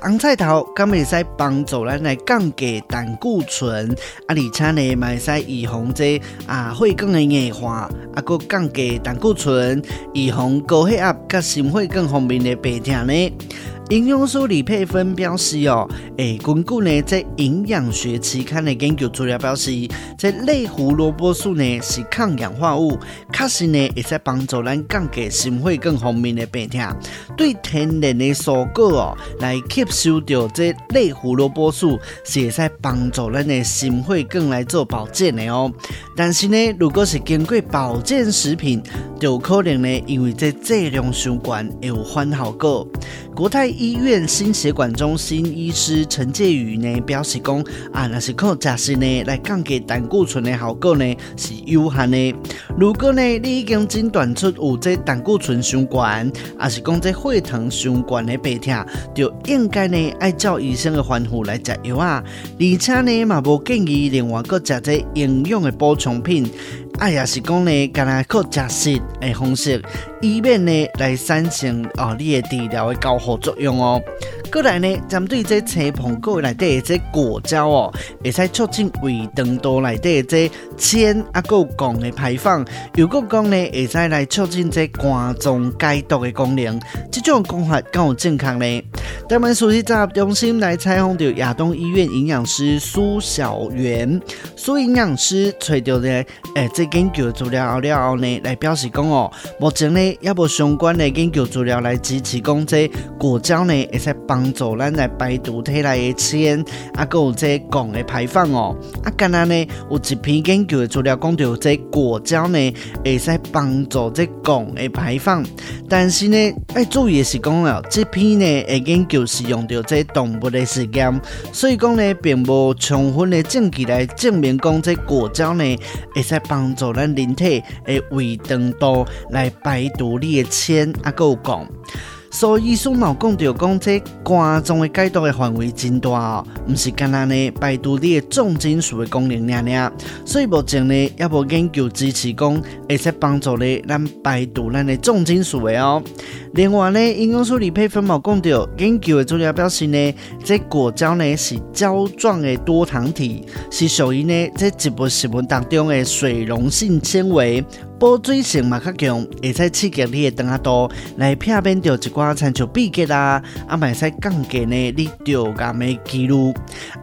红菜头，敢会使帮助咱来降低胆固醇，啊，而且呢，嘛会使预防这啊血管的硬化，啊，搁降低胆固醇，预防高血压甲心血管方面的病痛呢。营养素李佩芬表示哦，诶，根据呢在营养学期刊的研究资料表示，这类胡萝卜素呢是抗氧化物，确实呢会使帮助咱降低心血管方面的病痛。对天然的蔬果哦来吸收到这类胡萝卜素，是会使帮助咱的心血管来做保健的哦。但是呢，如果是经过保健食品，就可能呢因为这剂量相关会有反效果。国泰医院心血管中心医师陈介宇呢表示讲啊，那是靠食食呢来降低胆固醇的效果呢是有限的。如果呢你已经诊断出有这胆固醇相关，还是讲这血糖相关的病痛，就应该呢按照医生的吩咐来食药啊。而且呢嘛无建议另外搁食这营养的补充品。啊，也是讲呢，干那靠食食的方式，以免呢来产生哦你的治疗的交互作用哦。过来呢，针对这青苹果内底的这果胶哦，会使促进胃肠道内的这铅啊搁汞的排放。如果讲呢，会使来促进这肝脏解毒的功能，这种讲法更有正确呢？台湾舒适杂中心来采访到亚东医院营养师苏小媛，苏营养师找到的诶，这研究资料了后呢，来表示讲哦，目前呢也无相关的研究资料来支持讲这果胶呢会使帮。帮助咱来排毒体内的铅，啊，有这汞的排放哦。啊，刚刚呢有一篇研究的资料讲到，这果胶呢会使帮助这汞的排放，但是呢要注意的是讲了，这篇呢的研究是用到这动物的实验，所以讲呢并无充分的证据来证明讲这果胶呢会使帮助咱人体的胃肠道来排毒你的铅，啊，有汞。所以，医师嘛讲到讲，这肝脏的解毒的范围真大哦，唔是干那呢排毒你的重金属的功能尔尔。所以目前呢，也无研究支持讲会使帮助你咱排毒咱的重金属的哦。另外呢，营养师李佩芬嘛讲到，研究的资料表示呢，这果胶呢是胶状的多糖体，是属于呢这植物食物当中的水溶性纤维。保水性嘛较强，会使刺激你的肠仔道，来避免掉一寡亲像闭结啦，啊，嘛会使降低呢你掉癌的几率，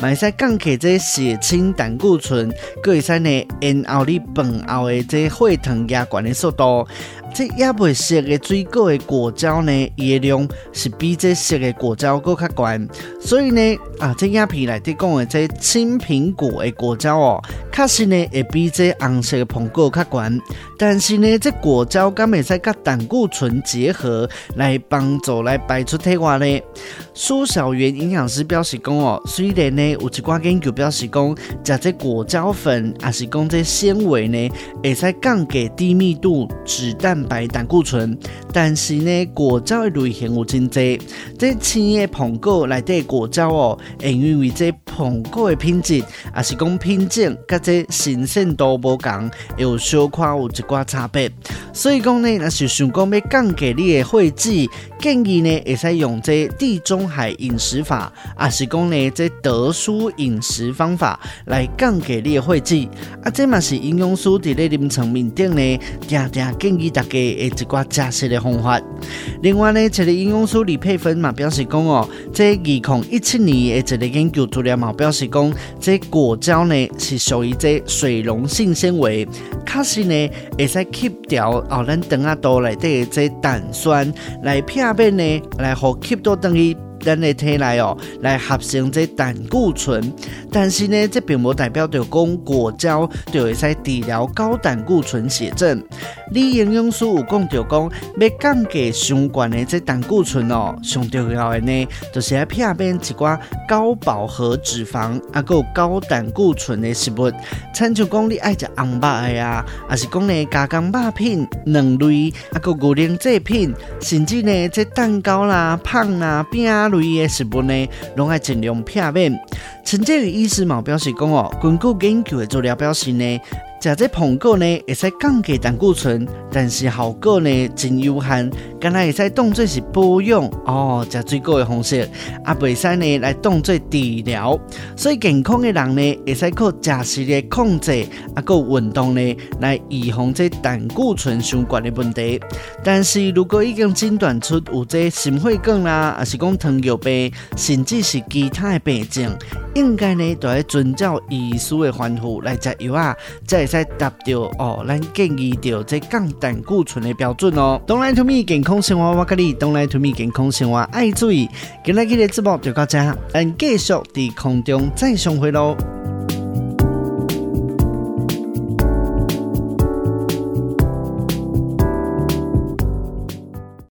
嘛会使降低这血清胆固醇，搁会使呢延后你饭后的这血糖压悬的速度。这也未熟的水果的果胶呢，伊的量是比这熟的果胶搁较悬，所以呢，啊，这影片内底讲的这青苹果的果胶哦，确实呢会比这红色的苹果较悬，但是呢，这果胶敢会使甲胆固醇结合来帮助来排出体外呢？苏小媛营养师表示讲哦，虽然呢有一寡研究表示讲，食这果胶粉还是讲这纤维呢，会使降低低密度脂蛋白胆固醇，但是呢，果胶的类型有真多，这青叶苹果内底果胶哦，会因为这苹果的品质，也是讲品种，甲这新鲜度无同，有小可有一寡差别。所以讲呢，若是想讲要降低你的血脂，建议呢会使用这地中海饮食法，还是讲呢这德蔬饮食方法来降低你的血脂。啊，这嘛是营养师伫咧临床面顶呢，常常建议大家。的，一寡加食的方法。另外呢，这个营养师李佩芬嘛表示讲哦，这二零一七年的一个研究资料嘛表示讲，这果胶呢是属于这水溶性纤维，确实呢会使吸掉哦，咱肠仔肚内底的这胆酸，来片面呢来互吸到等于。咱的体内哦来合成这胆固醇。但是呢，这并不代表着讲果胶就会使治疗高胆固醇血症。李营养师有讲着讲，要降低相关的这胆固醇哦，上重要的呢，就是要避免一寡高饱和脂肪啊，还有高胆固醇的食物。参照讲你爱食红肉的呀，还是讲呢加工肉品、卵类啊，还有牛奶制品，甚至呢这蛋糕啦、胖啦、饼类的食物呢，拢爱尽量避免。陈建宇医师嘛表示讲哦，根据研究的资料表示呢。食这苹果呢，会使降低胆固醇，但是效果呢真有限。敢若会使当做是保养哦，食水果的方式，啊，袂使呢来当做治疗。所以健康的人呢，会使靠食食的控制，啊，个运动呢来预防这胆固醇相关的问题。但是如果已经诊断出有这心血管啦，还是讲糖尿病，甚至是其他的病症，应该呢都要遵照医师的吩咐来食药啊，才会使达到哦，咱建议到这降胆固醇的标准哦。Don't lie to me，健康生活我跟你，Don't lie to me，健康生活爱注意。今日的节目就到这，咱继续在空中再相会喽。